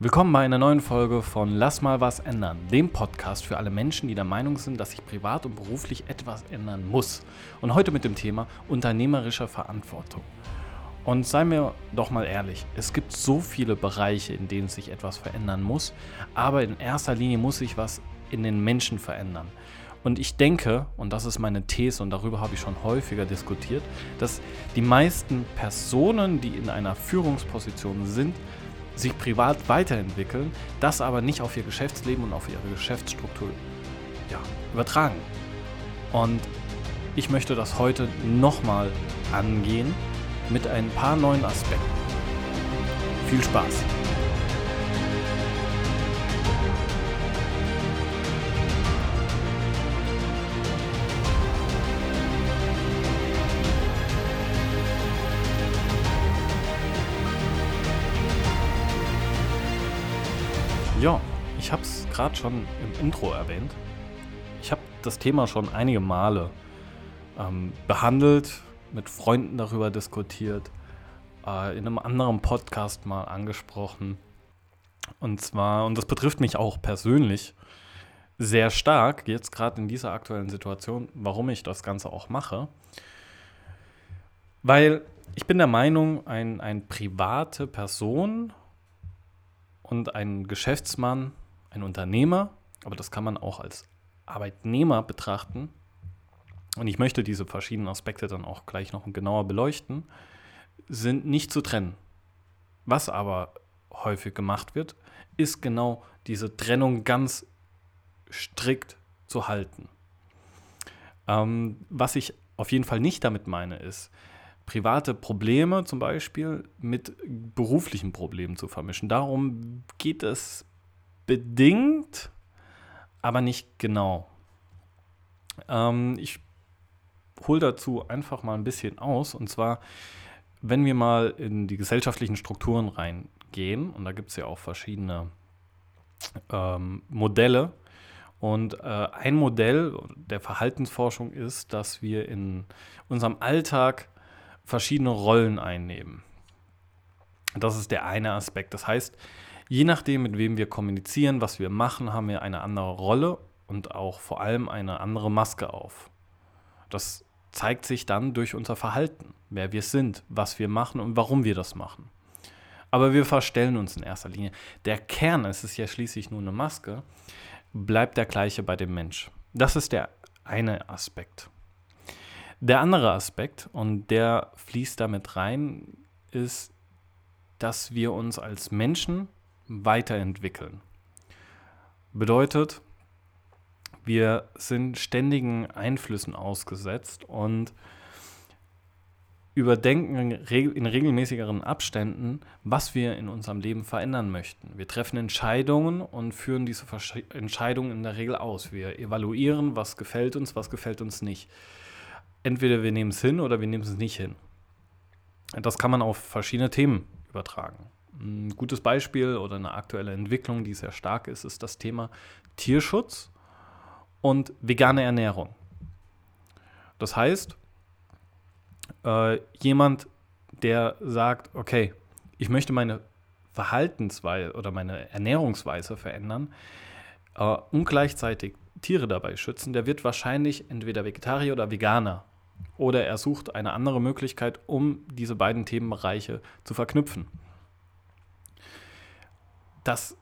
Willkommen bei einer neuen Folge von Lass mal was ändern, dem Podcast für alle Menschen, die der Meinung sind, dass sich privat und beruflich etwas ändern muss. Und heute mit dem Thema unternehmerischer Verantwortung. Und seien wir doch mal ehrlich, es gibt so viele Bereiche, in denen sich etwas verändern muss, aber in erster Linie muss sich was in den Menschen verändern. Und ich denke, und das ist meine These und darüber habe ich schon häufiger diskutiert, dass die meisten Personen, die in einer Führungsposition sind, sich privat weiterentwickeln, das aber nicht auf ihr Geschäftsleben und auf ihre Geschäftsstruktur ja, übertragen. Und ich möchte das heute nochmal angehen mit ein paar neuen Aspekten. Viel Spaß! Gerade schon im Intro erwähnt. Ich habe das Thema schon einige Male ähm, behandelt, mit Freunden darüber diskutiert, äh, in einem anderen Podcast mal angesprochen. Und zwar, und das betrifft mich auch persönlich sehr stark, jetzt gerade in dieser aktuellen Situation, warum ich das Ganze auch mache. Weil ich bin der Meinung, ein, eine private Person und ein Geschäftsmann, ein Unternehmer, aber das kann man auch als Arbeitnehmer betrachten. Und ich möchte diese verschiedenen Aspekte dann auch gleich noch genauer beleuchten, sind nicht zu trennen. Was aber häufig gemacht wird, ist genau diese Trennung ganz strikt zu halten. Ähm, was ich auf jeden Fall nicht damit meine, ist, private Probleme zum Beispiel mit beruflichen Problemen zu vermischen. Darum geht es bedingt, aber nicht genau. Ähm, ich hole dazu einfach mal ein bisschen aus. Und zwar, wenn wir mal in die gesellschaftlichen Strukturen reingehen, und da gibt es ja auch verschiedene ähm, Modelle. Und äh, ein Modell der Verhaltensforschung ist, dass wir in unserem Alltag verschiedene Rollen einnehmen. Das ist der eine Aspekt. Das heißt, je nachdem, mit wem wir kommunizieren, was wir machen, haben wir eine andere Rolle und auch vor allem eine andere Maske auf. Das zeigt sich dann durch unser Verhalten, wer wir sind, was wir machen und warum wir das machen. Aber wir verstellen uns in erster Linie. Der Kern, es ist ja schließlich nur eine Maske, bleibt der gleiche bei dem Mensch. Das ist der eine Aspekt. Der andere Aspekt, und der fließt damit rein, ist, dass wir uns als Menschen weiterentwickeln. Bedeutet, wir sind ständigen Einflüssen ausgesetzt und überdenken in regelmäßigeren Abständen, was wir in unserem Leben verändern möchten. Wir treffen Entscheidungen und führen diese Entscheidungen in der Regel aus. Wir evaluieren, was gefällt uns, was gefällt uns nicht entweder wir nehmen es hin oder wir nehmen es nicht hin. Das kann man auf verschiedene Themen übertragen. Ein gutes Beispiel oder eine aktuelle Entwicklung, die sehr stark ist, ist das Thema Tierschutz und vegane Ernährung. Das heißt, äh, jemand, der sagt, okay, ich möchte meine Verhaltensweise oder meine Ernährungsweise verändern äh, und gleichzeitig Tiere dabei schützen, der wird wahrscheinlich entweder Vegetarier oder Veganer oder er sucht eine andere Möglichkeit, um diese beiden Themenbereiche zu verknüpfen. Das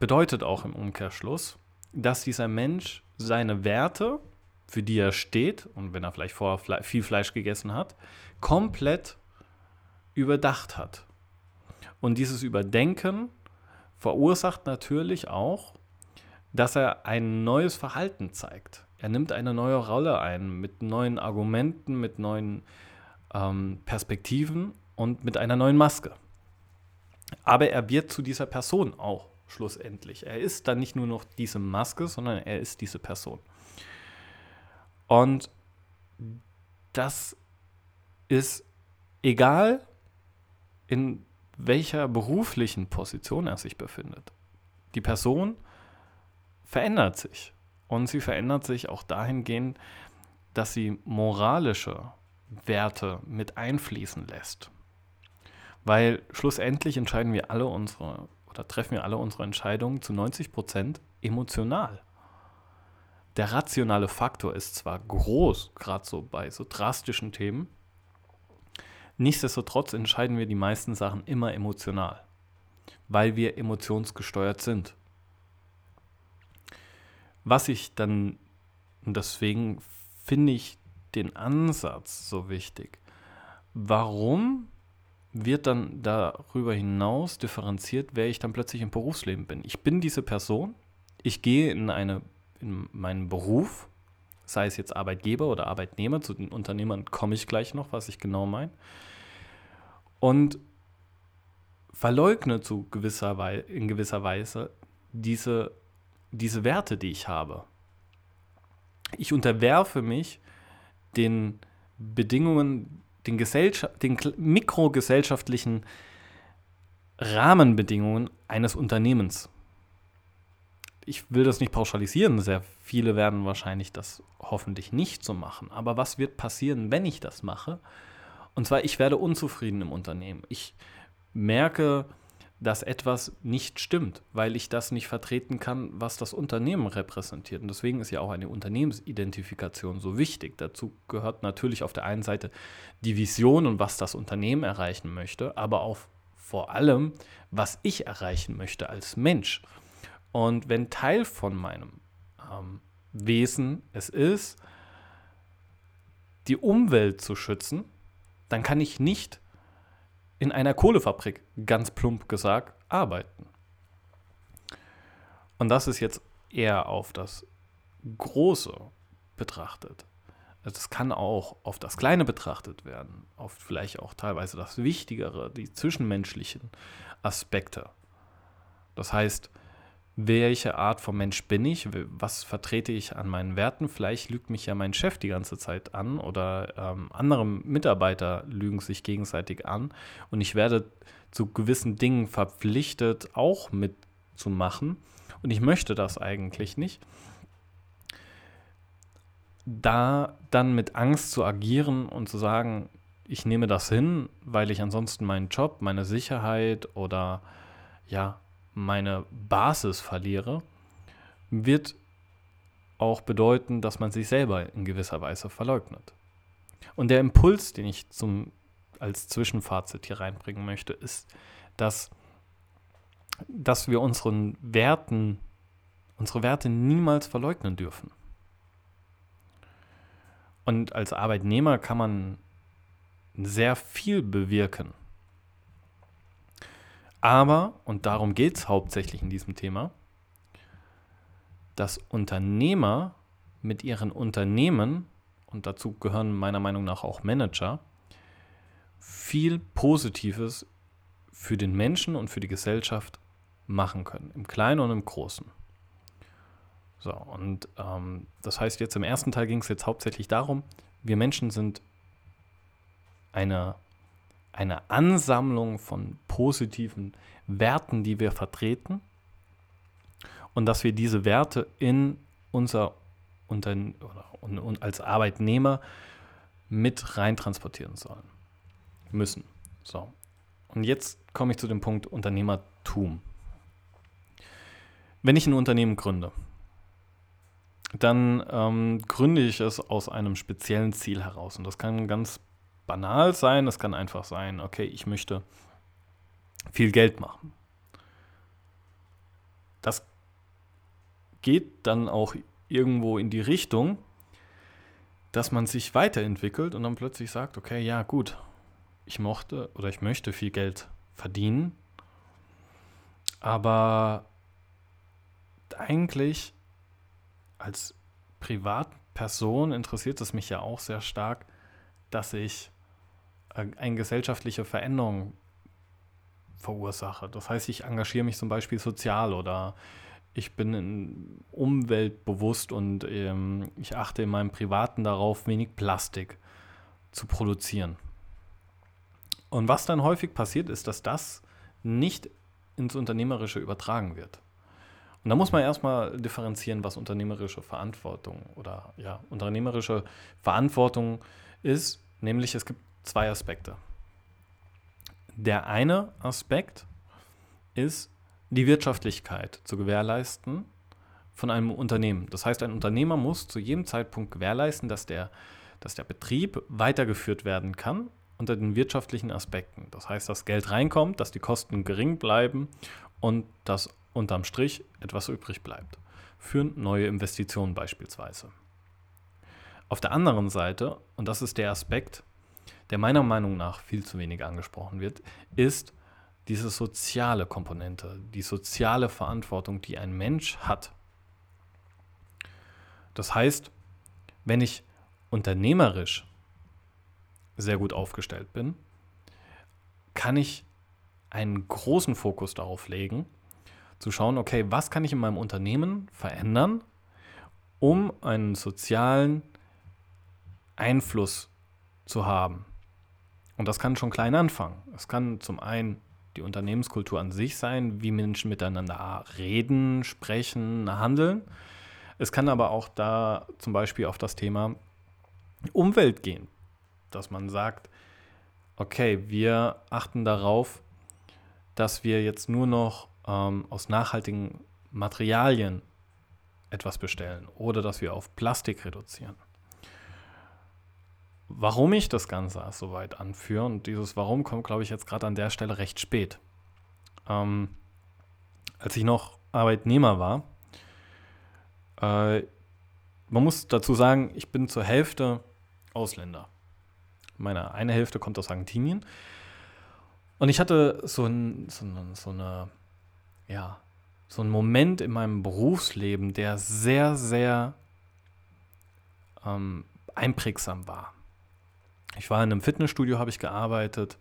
bedeutet auch im Umkehrschluss, dass dieser Mensch seine Werte, für die er steht, und wenn er vielleicht vorher viel Fleisch gegessen hat, komplett überdacht hat. Und dieses Überdenken verursacht natürlich auch, dass er ein neues Verhalten zeigt er nimmt eine neue Rolle ein, mit neuen Argumenten, mit neuen ähm, Perspektiven und mit einer neuen Maske. Aber er wird zu dieser Person auch schlussendlich. Er ist dann nicht nur noch diese Maske, sondern er ist diese Person. Und das ist egal, in welcher beruflichen Position er sich befindet. Die Person verändert sich. Und sie verändert sich auch dahingehend, dass sie moralische Werte mit einfließen lässt. Weil schlussendlich entscheiden wir alle unsere oder treffen wir alle unsere Entscheidungen zu 90 Prozent emotional. Der rationale Faktor ist zwar groß, gerade so bei so drastischen Themen, nichtsdestotrotz entscheiden wir die meisten Sachen immer emotional, weil wir emotionsgesteuert sind. Was ich dann, und deswegen finde ich den Ansatz so wichtig. Warum wird dann darüber hinaus differenziert, wer ich dann plötzlich im Berufsleben bin? Ich bin diese Person, ich gehe in, eine, in meinen Beruf, sei es jetzt Arbeitgeber oder Arbeitnehmer, zu den Unternehmern komme ich gleich noch, was ich genau meine, und verleugne zu gewisser in gewisser Weise diese, diese Werte, die ich habe. Ich unterwerfe mich den Bedingungen, den, den mikrogesellschaftlichen Rahmenbedingungen eines Unternehmens. Ich will das nicht pauschalisieren, sehr viele werden wahrscheinlich das hoffentlich nicht so machen. Aber was wird passieren, wenn ich das mache? Und zwar, ich werde unzufrieden im Unternehmen. Ich merke, dass etwas nicht stimmt, weil ich das nicht vertreten kann, was das Unternehmen repräsentiert. Und deswegen ist ja auch eine Unternehmensidentifikation so wichtig. Dazu gehört natürlich auf der einen Seite die Vision und was das Unternehmen erreichen möchte, aber auch vor allem, was ich erreichen möchte als Mensch. Und wenn Teil von meinem ähm, Wesen es ist, die Umwelt zu schützen, dann kann ich nicht in einer Kohlefabrik, ganz plump gesagt, arbeiten. Und das ist jetzt eher auf das Große betrachtet. Also das kann auch auf das Kleine betrachtet werden, auf vielleicht auch teilweise das Wichtigere, die zwischenmenschlichen Aspekte. Das heißt, welche Art von Mensch bin ich, was vertrete ich an meinen Werten. Vielleicht lügt mich ja mein Chef die ganze Zeit an oder ähm, andere Mitarbeiter lügen sich gegenseitig an und ich werde zu gewissen Dingen verpflichtet, auch mitzumachen und ich möchte das eigentlich nicht. Da dann mit Angst zu agieren und zu sagen, ich nehme das hin, weil ich ansonsten meinen Job, meine Sicherheit oder ja, meine Basis verliere, wird auch bedeuten, dass man sich selber in gewisser Weise verleugnet. Und der Impuls, den ich zum, als Zwischenfazit hier reinbringen möchte, ist, dass, dass wir unseren Werten, unsere Werte niemals verleugnen dürfen. Und als Arbeitnehmer kann man sehr viel bewirken aber, und darum geht es hauptsächlich in diesem Thema, dass Unternehmer mit ihren Unternehmen, und dazu gehören meiner Meinung nach auch Manager, viel Positives für den Menschen und für die Gesellschaft machen können, im Kleinen und im Großen. So, und ähm, das heißt, jetzt im ersten Teil ging es jetzt hauptsächlich darum, wir Menschen sind eine eine Ansammlung von positiven Werten, die wir vertreten und dass wir diese Werte in unser Unternehmen oder als Arbeitnehmer mit rein transportieren sollen müssen. So. Und jetzt komme ich zu dem Punkt Unternehmertum. Wenn ich ein Unternehmen gründe, dann ähm, gründe ich es aus einem speziellen Ziel heraus. Und das kann ganz banal sein, es kann einfach sein, okay, ich möchte viel Geld machen. Das geht dann auch irgendwo in die Richtung, dass man sich weiterentwickelt und dann plötzlich sagt, okay, ja gut, ich mochte oder ich möchte viel Geld verdienen, aber eigentlich als Privatperson interessiert es mich ja auch sehr stark, dass ich eine gesellschaftliche Veränderung verursache. Das heißt, ich engagiere mich zum Beispiel sozial oder ich bin umweltbewusst und ähm, ich achte in meinem Privaten darauf, wenig Plastik zu produzieren. Und was dann häufig passiert, ist, dass das nicht ins Unternehmerische übertragen wird. Und da muss man erstmal differenzieren, was unternehmerische Verantwortung oder ja, unternehmerische Verantwortung ist. Nämlich es gibt zwei Aspekte. Der eine Aspekt ist die Wirtschaftlichkeit zu gewährleisten von einem Unternehmen. Das heißt, ein Unternehmer muss zu jedem Zeitpunkt gewährleisten, dass der, dass der Betrieb weitergeführt werden kann unter den wirtschaftlichen Aspekten. Das heißt, dass Geld reinkommt, dass die Kosten gering bleiben und dass unterm Strich etwas übrig bleibt. Für neue Investitionen beispielsweise. Auf der anderen Seite, und das ist der Aspekt, der meiner Meinung nach viel zu wenig angesprochen wird, ist diese soziale Komponente, die soziale Verantwortung, die ein Mensch hat. Das heißt, wenn ich unternehmerisch sehr gut aufgestellt bin, kann ich einen großen Fokus darauf legen, zu schauen, okay, was kann ich in meinem Unternehmen verändern, um einen sozialen Einfluss zu haben. Und das kann schon klein anfangen. Es kann zum einen die Unternehmenskultur an sich sein, wie Menschen miteinander reden, sprechen, handeln. Es kann aber auch da zum Beispiel auf das Thema Umwelt gehen, dass man sagt, okay, wir achten darauf, dass wir jetzt nur noch ähm, aus nachhaltigen Materialien etwas bestellen oder dass wir auf Plastik reduzieren. Warum ich das Ganze so weit anführe, und dieses Warum kommt, glaube ich, jetzt gerade an der Stelle recht spät. Ähm, als ich noch Arbeitnehmer war, äh, man muss dazu sagen, ich bin zur Hälfte Ausländer. Meine eine Hälfte kommt aus Argentinien. Und ich hatte so, ein, so, eine, so eine, ja, so einen Moment in meinem Berufsleben, der sehr, sehr ähm, einprägsam war. Ich war in einem Fitnessstudio, habe ich gearbeitet,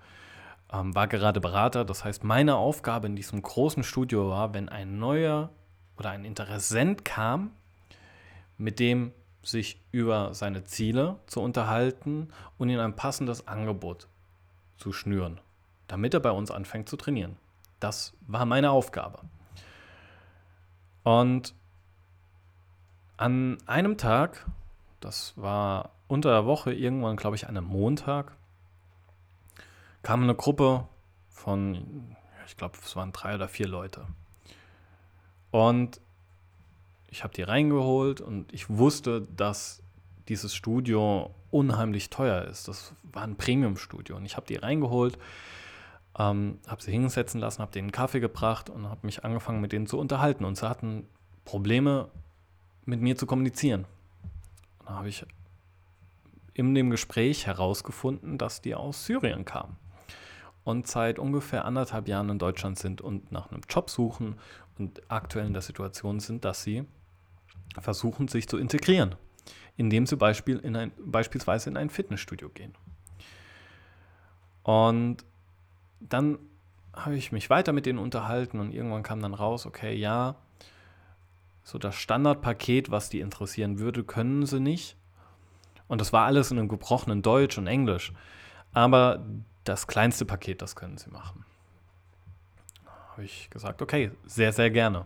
ähm, war gerade Berater. Das heißt, meine Aufgabe in diesem großen Studio war, wenn ein neuer oder ein Interessent kam, mit dem sich über seine Ziele zu unterhalten und ihm ein passendes Angebot zu schnüren, damit er bei uns anfängt zu trainieren. Das war meine Aufgabe. Und an einem Tag, das war unter der Woche, irgendwann, glaube ich, an einem Montag, kam eine Gruppe von, ich glaube, es waren drei oder vier Leute. Und ich habe die reingeholt und ich wusste, dass dieses Studio unheimlich teuer ist. Das war ein Premium-Studio und ich habe die reingeholt, ähm, habe sie hinsetzen lassen, habe denen einen Kaffee gebracht und habe mich angefangen mit denen zu unterhalten und sie hatten Probleme mit mir zu kommunizieren. Und da habe ich in dem Gespräch herausgefunden, dass die aus Syrien kamen und seit ungefähr anderthalb Jahren in Deutschland sind und nach einem Job suchen und aktuell in der Situation sind, dass sie versuchen, sich zu integrieren, indem sie Beispiel in ein, beispielsweise in ein Fitnessstudio gehen. Und dann habe ich mich weiter mit denen unterhalten und irgendwann kam dann raus, okay, ja, so das Standardpaket, was die interessieren würde, können sie nicht. Und das war alles in einem gebrochenen Deutsch und Englisch. Aber das kleinste Paket, das können sie machen. Habe ich gesagt, okay, sehr, sehr gerne.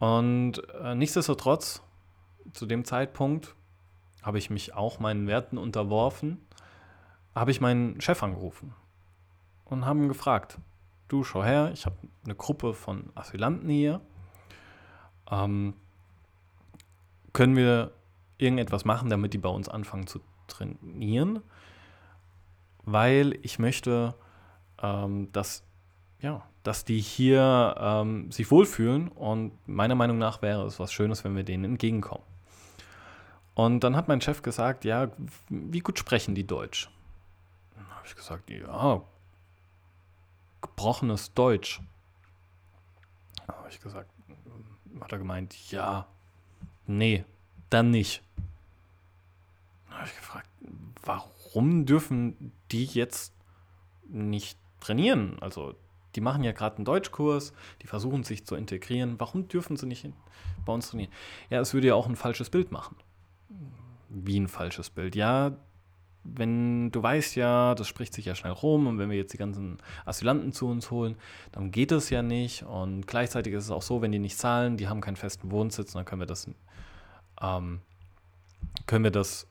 Und äh, nichtsdestotrotz, zu dem Zeitpunkt habe ich mich auch meinen Werten unterworfen, habe ich meinen Chef angerufen und haben gefragt, du schau her, ich habe eine Gruppe von Asylanten hier, ähm, können wir irgendetwas machen, damit die bei uns anfangen zu trainieren, weil ich möchte, ähm, dass ja, dass die hier ähm, sich wohlfühlen und meiner Meinung nach wäre es was Schönes, wenn wir denen entgegenkommen. Und dann hat mein Chef gesagt, ja, wie gut sprechen die Deutsch? Dann habe ich gesagt, ja, gebrochenes Deutsch. Dann habe ich gesagt, hat er gemeint, ja, nee, dann nicht. Dann habe ich gefragt, warum dürfen die jetzt nicht trainieren? Also die machen ja gerade einen Deutschkurs, die versuchen sich zu integrieren. Warum dürfen sie nicht bei uns trainieren? Ja, es würde ja auch ein falsches Bild machen. Wie ein falsches Bild? Ja, wenn du weißt ja, das spricht sich ja schnell rum und wenn wir jetzt die ganzen Asylanten zu uns holen, dann geht es ja nicht. Und gleichzeitig ist es auch so, wenn die nicht zahlen, die haben keinen festen Wohnsitz, dann können wir das, ähm, können wir das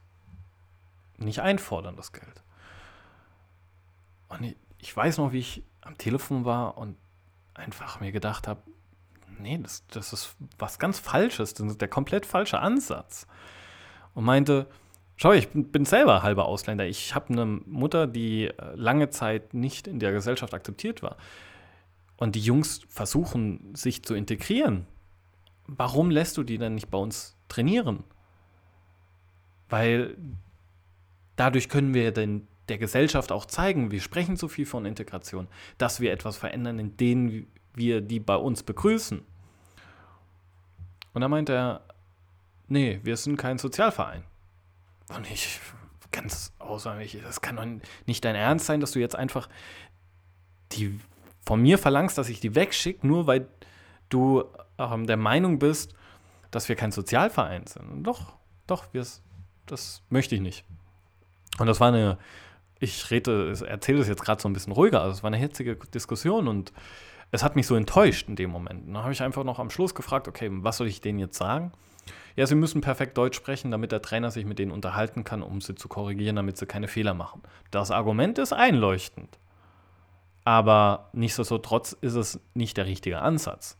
nicht einfordern, das Geld. Und ich, ich weiß noch, wie ich am Telefon war und einfach mir gedacht habe, nee, das, das ist was ganz Falsches, das ist der komplett falsche Ansatz. Und meinte, schau, ich bin selber halber Ausländer. Ich habe eine Mutter, die äh, lange Zeit nicht in der Gesellschaft akzeptiert war. Und die Jungs versuchen, sich zu integrieren. Warum lässt du die dann nicht bei uns trainieren? Weil dadurch können wir den, der Gesellschaft auch zeigen, wir sprechen so viel von Integration, dass wir etwas verändern, in denen wir die bei uns begrüßen. Und dann meint er, nee, wir sind kein Sozialverein. Und ich ganz außerordentlich, das kann doch nicht dein Ernst sein, dass du jetzt einfach die von mir verlangst, dass ich die wegschicke, nur weil du ähm, der Meinung bist, dass wir kein Sozialverein sind. Und doch, doch, das möchte ich nicht. Und das war eine, ich rede, erzähle es jetzt gerade so ein bisschen ruhiger, also es war eine hitzige Diskussion und es hat mich so enttäuscht in dem Moment. dann habe ich einfach noch am Schluss gefragt, okay, was soll ich denen jetzt sagen? Ja, sie müssen perfekt Deutsch sprechen, damit der Trainer sich mit denen unterhalten kann, um sie zu korrigieren, damit sie keine Fehler machen. Das Argument ist einleuchtend. Aber nichtsdestotrotz ist es nicht der richtige Ansatz.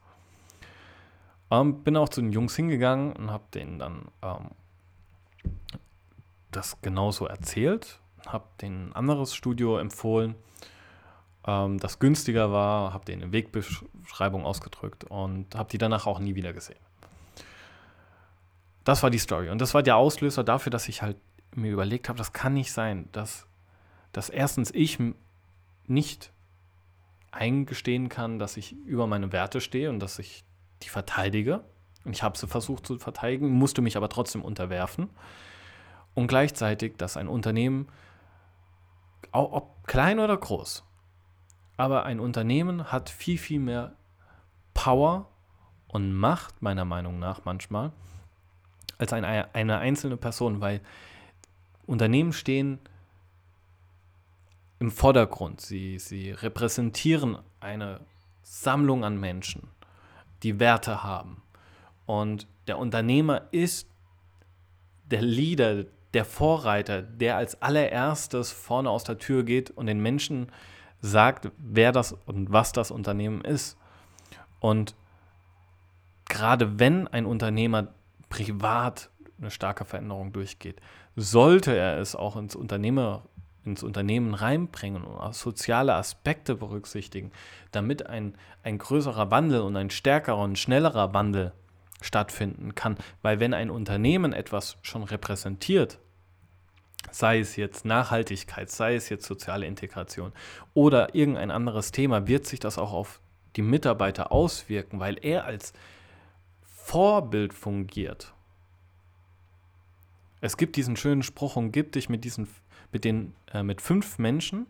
Ähm, bin auch zu den Jungs hingegangen und habe denen dann ähm, das genauso erzählt, habe denen ein anderes Studio empfohlen, ähm, das günstiger war, habe denen eine Wegbeschreibung ausgedrückt und habe die danach auch nie wieder gesehen. Das war die Story und das war der Auslöser dafür, dass ich halt mir überlegt habe, das kann nicht sein, dass, dass erstens ich nicht eingestehen kann, dass ich über meine Werte stehe und dass ich die verteidige. Und ich habe sie versucht zu verteidigen, musste mich aber trotzdem unterwerfen und gleichzeitig, dass ein Unternehmen, ob klein oder groß, aber ein Unternehmen hat viel, viel mehr Power und Macht, meiner Meinung nach manchmal, als eine, eine einzelne Person, weil Unternehmen stehen im Vordergrund. Sie, sie repräsentieren eine Sammlung an Menschen, die Werte haben. Und der Unternehmer ist der Leader, der Vorreiter, der als allererstes vorne aus der Tür geht und den Menschen sagt, wer das und was das Unternehmen ist. Und gerade wenn ein Unternehmer privat eine starke Veränderung durchgeht, sollte er es auch ins, Unternehmer, ins Unternehmen reinbringen und auch soziale Aspekte berücksichtigen, damit ein, ein größerer Wandel und ein stärkerer und schnellerer Wandel stattfinden kann. Weil wenn ein Unternehmen etwas schon repräsentiert, sei es jetzt Nachhaltigkeit, sei es jetzt soziale Integration oder irgendein anderes Thema, wird sich das auch auf die Mitarbeiter auswirken, weil er als Vorbild fungiert. Es gibt diesen schönen Spruch, umgib dich mit diesen, mit den, äh, mit fünf Menschen,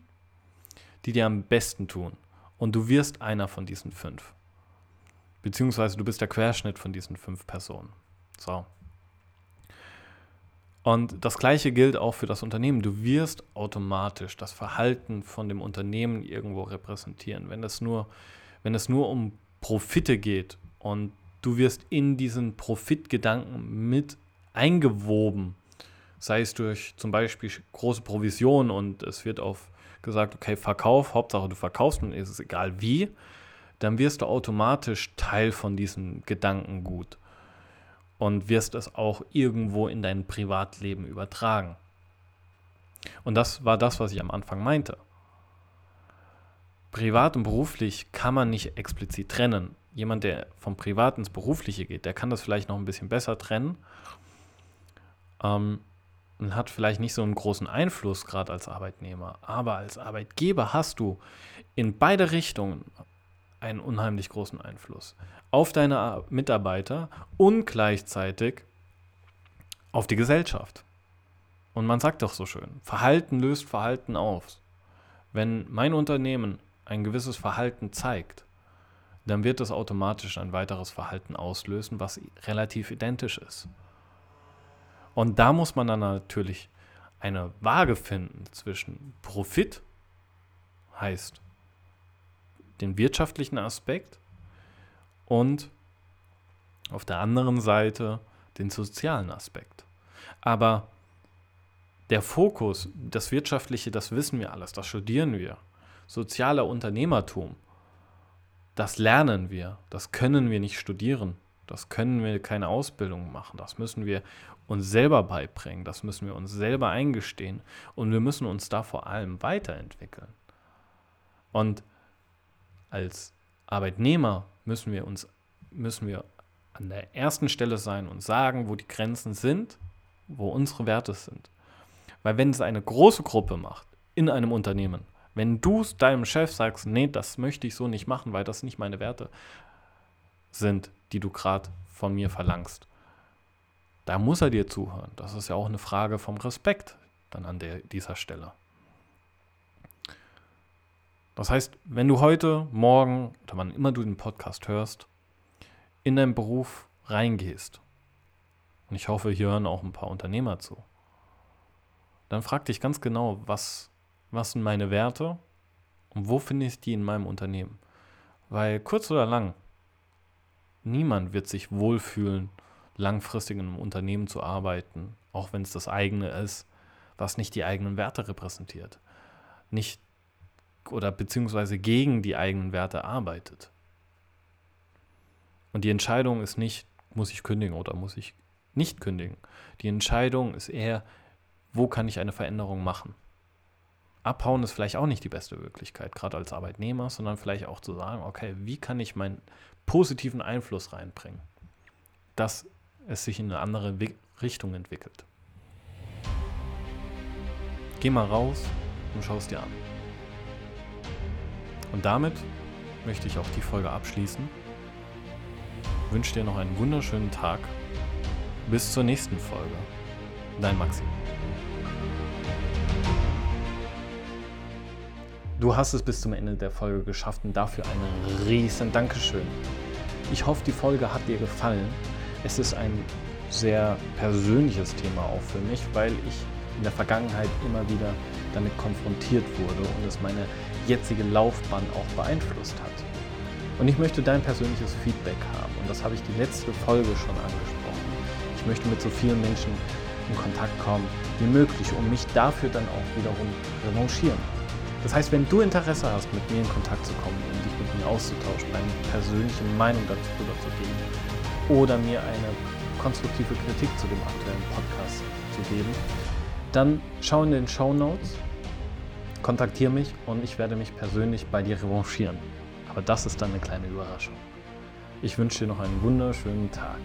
die dir am besten tun. Und du wirst einer von diesen fünf. Beziehungsweise du bist der Querschnitt von diesen fünf Personen. So. Und das Gleiche gilt auch für das Unternehmen. Du wirst automatisch das Verhalten von dem Unternehmen irgendwo repräsentieren. Wenn es nur, wenn es nur um Profite geht und du wirst in diesen Profitgedanken mit eingewoben, sei es durch zum Beispiel große Provision und es wird auf gesagt, okay, Verkauf, Hauptsache du verkaufst und ist es egal wie, dann wirst du automatisch Teil von diesem Gedankengut und wirst es auch irgendwo in dein Privatleben übertragen. Und das war das, was ich am Anfang meinte. Privat und beruflich kann man nicht explizit trennen. Jemand, der vom Privat ins Berufliche geht, der kann das vielleicht noch ein bisschen besser trennen ähm, und hat vielleicht nicht so einen großen Einfluss gerade als Arbeitnehmer. Aber als Arbeitgeber hast du in beide Richtungen einen unheimlich großen Einfluss auf deine Mitarbeiter und gleichzeitig auf die Gesellschaft. Und man sagt doch so schön, Verhalten löst Verhalten aus. Wenn mein Unternehmen ein gewisses Verhalten zeigt, dann wird es automatisch ein weiteres Verhalten auslösen, was relativ identisch ist. Und da muss man dann natürlich eine Waage finden zwischen Profit, heißt den wirtschaftlichen Aspekt und auf der anderen Seite den sozialen Aspekt. Aber der Fokus, das Wirtschaftliche, das wissen wir alles, das studieren wir. Sozialer Unternehmertum das lernen wir, das können wir nicht studieren, das können wir keine Ausbildung machen, das müssen wir uns selber beibringen, das müssen wir uns selber eingestehen und wir müssen uns da vor allem weiterentwickeln. Und als Arbeitnehmer müssen wir uns müssen wir an der ersten Stelle sein und sagen, wo die Grenzen sind, wo unsere Werte sind. Weil wenn es eine große Gruppe macht in einem Unternehmen, wenn du deinem Chef sagst, nee, das möchte ich so nicht machen, weil das nicht meine Werte sind, die du gerade von mir verlangst, da muss er dir zuhören. Das ist ja auch eine Frage vom Respekt dann an der, dieser Stelle. Das heißt, wenn du heute, morgen oder wann immer du den Podcast hörst, in deinen Beruf reingehst, und ich hoffe, hier hören auch ein paar Unternehmer zu, dann frag dich ganz genau, was, was sind meine Werte und wo finde ich die in meinem Unternehmen? Weil kurz oder lang, niemand wird sich wohlfühlen, langfristig in einem Unternehmen zu arbeiten, auch wenn es das eigene ist, was nicht die eigenen Werte repräsentiert. Nicht oder beziehungsweise gegen die eigenen Werte arbeitet. Und die Entscheidung ist nicht, muss ich kündigen oder muss ich nicht kündigen. Die Entscheidung ist eher, wo kann ich eine Veränderung machen? Abhauen ist vielleicht auch nicht die beste Möglichkeit, gerade als Arbeitnehmer, sondern vielleicht auch zu sagen, okay, wie kann ich meinen positiven Einfluss reinbringen, dass es sich in eine andere Richtung entwickelt. Geh mal raus und schau es dir an. Und damit möchte ich auch die Folge abschließen. Ich wünsche dir noch einen wunderschönen Tag. Bis zur nächsten Folge. Dein Maxi. Du hast es bis zum Ende der Folge geschafft und dafür ein riesen Dankeschön. Ich hoffe, die Folge hat dir gefallen. Es ist ein sehr persönliches Thema auch für mich, weil ich in der Vergangenheit immer wieder damit konfrontiert wurde und es meine jetzige Laufbahn auch beeinflusst hat. Und ich möchte dein persönliches Feedback haben und das habe ich die letzte Folge schon angesprochen. Ich möchte mit so vielen Menschen in Kontakt kommen wie möglich, um mich dafür dann auch wiederum revanchieren. Das heißt, wenn du Interesse hast, mit mir in Kontakt zu kommen und dich mit mir auszutauschen, deine persönliche Meinung dazu zu geben oder mir eine konstruktive Kritik zu dem aktuellen Podcast zu geben, dann schau in den Show Notes, kontaktiere mich und ich werde mich persönlich bei dir revanchieren. Aber das ist dann eine kleine Überraschung. Ich wünsche dir noch einen wunderschönen Tag.